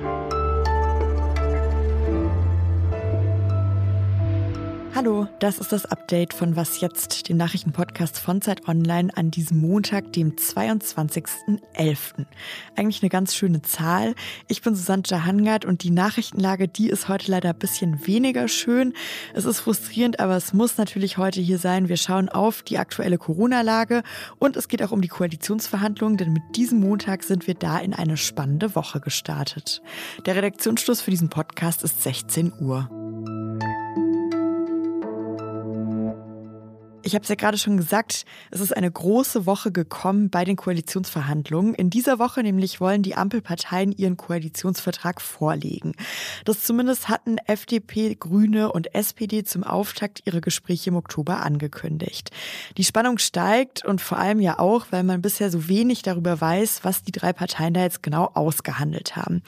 you Hallo, das ist das Update von Was jetzt, dem Nachrichtenpodcast von Zeit Online an diesem Montag, dem 22.11. Eigentlich eine ganz schöne Zahl. Ich bin Susanne Jahangard und die Nachrichtenlage, die ist heute leider ein bisschen weniger schön. Es ist frustrierend, aber es muss natürlich heute hier sein. Wir schauen auf die aktuelle Corona-Lage und es geht auch um die Koalitionsverhandlungen, denn mit diesem Montag sind wir da in eine spannende Woche gestartet. Der Redaktionsschluss für diesen Podcast ist 16 Uhr. Ich habe es ja gerade schon gesagt, es ist eine große Woche gekommen bei den Koalitionsverhandlungen. In dieser Woche nämlich wollen die Ampelparteien ihren Koalitionsvertrag vorlegen. Das zumindest hatten FDP, Grüne und SPD zum Auftakt ihre Gespräche im Oktober angekündigt. Die Spannung steigt und vor allem ja auch, weil man bisher so wenig darüber weiß, was die drei Parteien da jetzt genau ausgehandelt haben.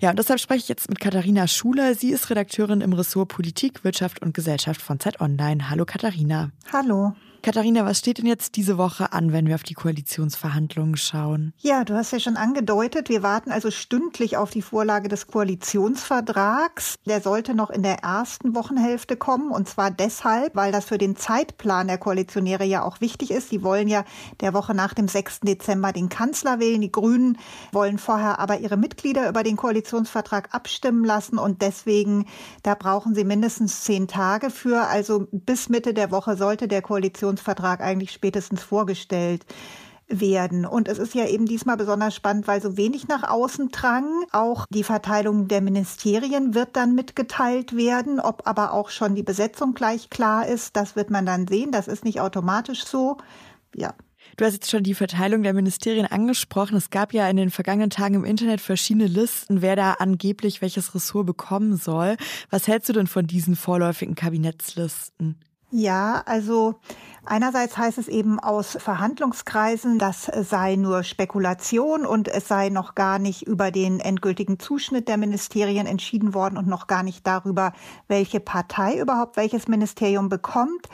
Ja, und deshalb spreche ich jetzt mit Katharina Schuler. Sie ist Redakteurin im Ressort Politik, Wirtschaft und Gesellschaft von Zeit Online. Hallo Katharina. Hallo. Katharina, was steht denn jetzt diese Woche an, wenn wir auf die Koalitionsverhandlungen schauen? Ja, du hast ja schon angedeutet, wir warten also stündlich auf die Vorlage des Koalitionsvertrags. Der sollte noch in der ersten Wochenhälfte kommen und zwar deshalb, weil das für den Zeitplan der Koalitionäre ja auch wichtig ist. Die wollen ja der Woche nach dem 6. Dezember den Kanzler wählen. Die Grünen wollen vorher aber ihre Mitglieder über den Koalitionsvertrag abstimmen lassen und deswegen, da brauchen sie mindestens zehn Tage für. Also bis Mitte der Woche sollte der Koalitionsvertrag Koalitionsvertrag eigentlich spätestens vorgestellt werden. Und es ist ja eben diesmal besonders spannend, weil so wenig nach außen drang. Auch die Verteilung der Ministerien wird dann mitgeteilt werden. Ob aber auch schon die Besetzung gleich klar ist, das wird man dann sehen. Das ist nicht automatisch so. Ja. Du hast jetzt schon die Verteilung der Ministerien angesprochen. Es gab ja in den vergangenen Tagen im Internet verschiedene Listen, wer da angeblich welches Ressort bekommen soll. Was hältst du denn von diesen vorläufigen Kabinettslisten? Ja, also einerseits heißt es eben aus Verhandlungskreisen, das sei nur Spekulation und es sei noch gar nicht über den endgültigen Zuschnitt der Ministerien entschieden worden und noch gar nicht darüber, welche Partei überhaupt welches Ministerium bekommt.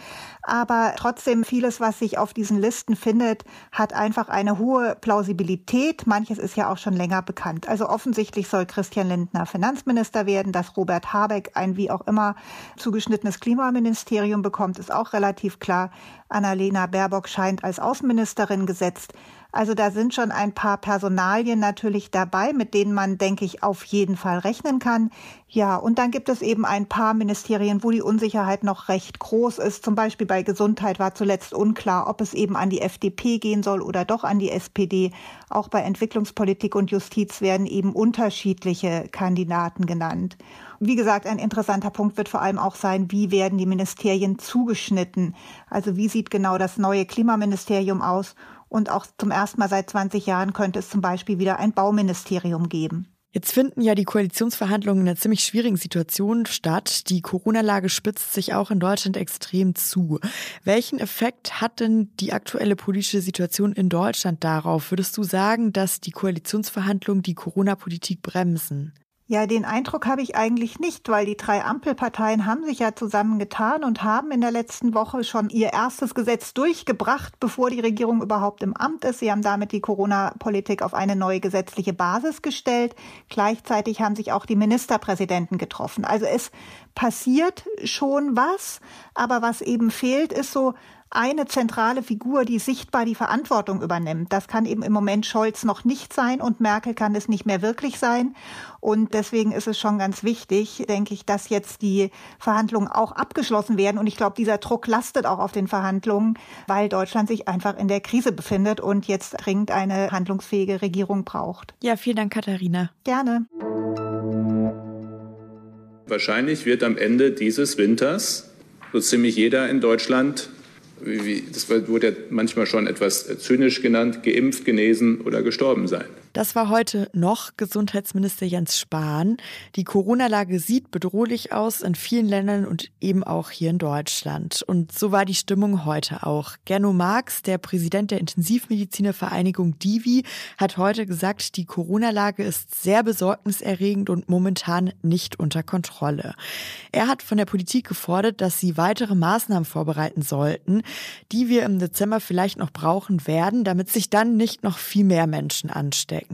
Aber trotzdem vieles, was sich auf diesen Listen findet, hat einfach eine hohe Plausibilität. Manches ist ja auch schon länger bekannt. Also offensichtlich soll Christian Lindner Finanzminister werden, dass Robert Habeck ein wie auch immer zugeschnittenes Klimaministerium bekommt, ist auch relativ klar. Annalena Baerbock scheint als Außenministerin gesetzt. Also da sind schon ein paar Personalien natürlich dabei, mit denen man, denke ich, auf jeden Fall rechnen kann. Ja, und dann gibt es eben ein paar Ministerien, wo die Unsicherheit noch recht groß ist. Zum Beispiel bei Gesundheit war zuletzt unklar, ob es eben an die FDP gehen soll oder doch an die SPD. Auch bei Entwicklungspolitik und Justiz werden eben unterschiedliche Kandidaten genannt. Wie gesagt, ein interessanter Punkt wird vor allem auch sein, wie werden die Ministerien zugeschnitten? Also wie sieht genau das neue Klimaministerium aus? Und auch zum ersten Mal seit 20 Jahren könnte es zum Beispiel wieder ein Bauministerium geben. Jetzt finden ja die Koalitionsverhandlungen in einer ziemlich schwierigen Situation statt. Die Corona-Lage spitzt sich auch in Deutschland extrem zu. Welchen Effekt hat denn die aktuelle politische Situation in Deutschland darauf? Würdest du sagen, dass die Koalitionsverhandlungen die Corona-Politik bremsen? Ja, den Eindruck habe ich eigentlich nicht, weil die drei Ampelparteien haben sich ja zusammengetan und haben in der letzten Woche schon ihr erstes Gesetz durchgebracht, bevor die Regierung überhaupt im Amt ist. Sie haben damit die Corona-Politik auf eine neue gesetzliche Basis gestellt. Gleichzeitig haben sich auch die Ministerpräsidenten getroffen. Also es passiert schon was, aber was eben fehlt, ist so eine zentrale Figur, die sichtbar die Verantwortung übernimmt. Das kann eben im Moment Scholz noch nicht sein und Merkel kann es nicht mehr wirklich sein. Und deswegen ist es schon ganz wichtig, denke ich, dass jetzt die Verhandlungen auch abgeschlossen werden. Und ich glaube, dieser Druck lastet auch auf den Verhandlungen, weil Deutschland sich einfach in der Krise befindet und jetzt dringend eine handlungsfähige Regierung braucht. Ja, vielen Dank, Katharina. Gerne. Wahrscheinlich wird am Ende dieses Winters so ziemlich jeder in Deutschland wie, das wurde ja manchmal schon etwas zynisch genannt, geimpft, genesen oder gestorben sein. Das war heute noch Gesundheitsminister Jens Spahn. Die Corona-Lage sieht bedrohlich aus in vielen Ländern und eben auch hier in Deutschland. Und so war die Stimmung heute auch. Gerno Marx, der Präsident der Intensivmedizinervereinigung Divi, hat heute gesagt, die Corona-Lage ist sehr besorgniserregend und momentan nicht unter Kontrolle. Er hat von der Politik gefordert, dass sie weitere Maßnahmen vorbereiten sollten, die wir im Dezember vielleicht noch brauchen werden, damit sich dann nicht noch viel mehr Menschen anstecken.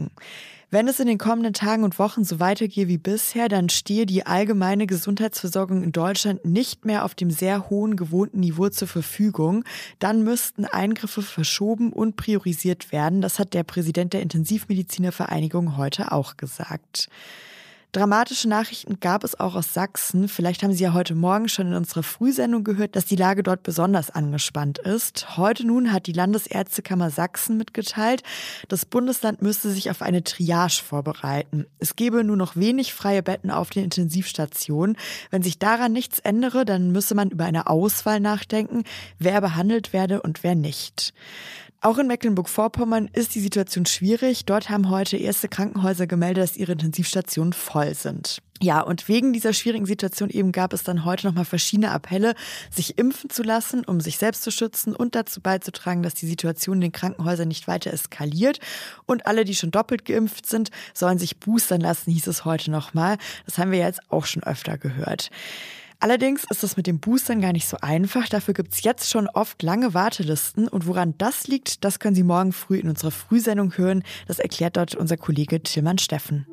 Wenn es in den kommenden Tagen und Wochen so weitergehe wie bisher, dann stehe die allgemeine Gesundheitsversorgung in Deutschland nicht mehr auf dem sehr hohen gewohnten Niveau zur Verfügung. Dann müssten Eingriffe verschoben und priorisiert werden. Das hat der Präsident der Intensivmedizinervereinigung heute auch gesagt. Dramatische Nachrichten gab es auch aus Sachsen. Vielleicht haben Sie ja heute Morgen schon in unserer Frühsendung gehört, dass die Lage dort besonders angespannt ist. Heute nun hat die Landesärztekammer Sachsen mitgeteilt, das Bundesland müsste sich auf eine Triage vorbereiten. Es gebe nur noch wenig freie Betten auf den Intensivstationen. Wenn sich daran nichts ändere, dann müsse man über eine Auswahl nachdenken, wer behandelt werde und wer nicht. Auch in Mecklenburg-Vorpommern ist die Situation schwierig. Dort haben heute erste Krankenhäuser gemeldet, dass ihre Intensivstationen voll sind. Ja, und wegen dieser schwierigen Situation eben gab es dann heute nochmal verschiedene Appelle, sich impfen zu lassen, um sich selbst zu schützen und dazu beizutragen, dass die Situation in den Krankenhäusern nicht weiter eskaliert. Und alle, die schon doppelt geimpft sind, sollen sich boostern lassen, hieß es heute nochmal. Das haben wir jetzt auch schon öfter gehört. Allerdings ist es mit den Boostern gar nicht so einfach. Dafür gibt es jetzt schon oft lange Wartelisten. Und woran das liegt, das können Sie morgen früh in unserer Frühsendung hören. Das erklärt dort unser Kollege Tillmann Steffen.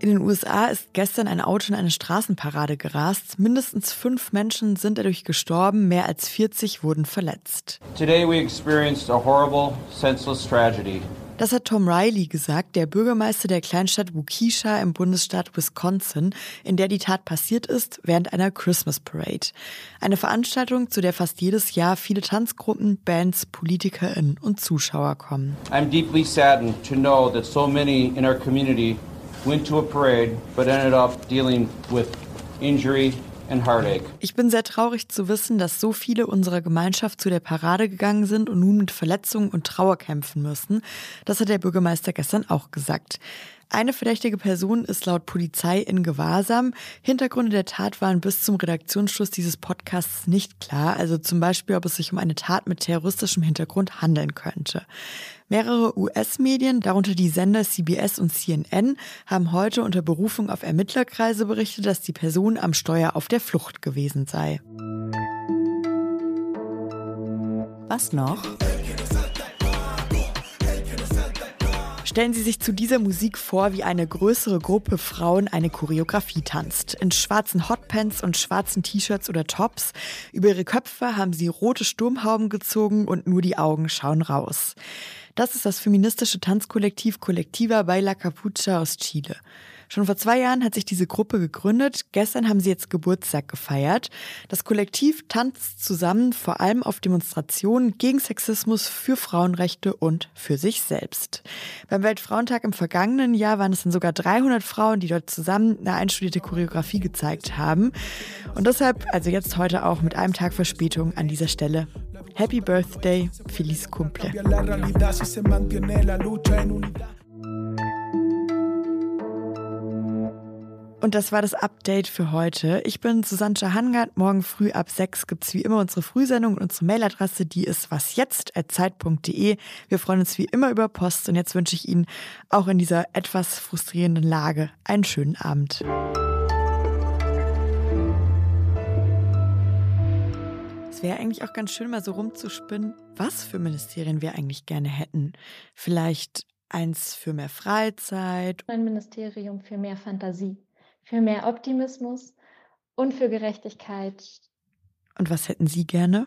In den USA ist gestern ein Auto in eine Straßenparade gerast. Mindestens fünf Menschen sind dadurch gestorben, mehr als 40 wurden verletzt. Today we experienced a horrible, senseless tragedy. Das hat Tom Riley gesagt, der Bürgermeister der Kleinstadt Waukesha im Bundesstaat Wisconsin, in der die Tat passiert ist, während einer Christmas Parade. Eine Veranstaltung, zu der fast jedes Jahr viele Tanzgruppen, Bands, PolitikerInnen und Zuschauer kommen. I'm deeply saddened to know that so many in our community went to a parade but ended up dealing with injury ich bin sehr traurig zu wissen, dass so viele unserer Gemeinschaft zu der Parade gegangen sind und nun mit Verletzungen und Trauer kämpfen müssen. Das hat der Bürgermeister gestern auch gesagt. Eine verdächtige Person ist laut Polizei in Gewahrsam. Hintergründe der Tat waren bis zum Redaktionsschluss dieses Podcasts nicht klar, also zum Beispiel, ob es sich um eine Tat mit terroristischem Hintergrund handeln könnte. Mehrere US-Medien, darunter die Sender CBS und CNN, haben heute unter Berufung auf Ermittlerkreise berichtet, dass die Person am Steuer auf der Flucht gewesen sei. Was noch? Stellen Sie sich zu dieser Musik vor, wie eine größere Gruppe Frauen eine Choreografie tanzt. In schwarzen Hotpants und schwarzen T-Shirts oder Tops. Über ihre Köpfe haben sie rote Sturmhauben gezogen und nur die Augen schauen raus. Das ist das feministische Tanzkollektiv Collectiva Baila Capucha aus Chile. Schon vor zwei Jahren hat sich diese Gruppe gegründet. Gestern haben sie jetzt Geburtstag gefeiert. Das Kollektiv tanzt zusammen vor allem auf Demonstrationen gegen Sexismus, für Frauenrechte und für sich selbst. Beim Weltfrauentag im vergangenen Jahr waren es dann sogar 300 Frauen, die dort zusammen eine einstudierte Choreografie gezeigt haben. Und deshalb, also jetzt heute auch mit einem Tag Verspätung an dieser Stelle. Happy Birthday, Feliz Cumple. Und das war das Update für heute. Ich bin Susanne Hangard. Morgen früh ab sechs gibt es wie immer unsere Frühsendung und unsere Mailadresse, die ist wasjetzt.zeit.de. Wir freuen uns wie immer über Post und jetzt wünsche ich Ihnen auch in dieser etwas frustrierenden Lage einen schönen Abend. Es wäre eigentlich auch ganz schön, mal so rumzuspinnen, was für Ministerien wir eigentlich gerne hätten. Vielleicht eins für mehr Freizeit. Ein Ministerium für mehr Fantasie für mehr Optimismus und für Gerechtigkeit. Und was hätten Sie gerne?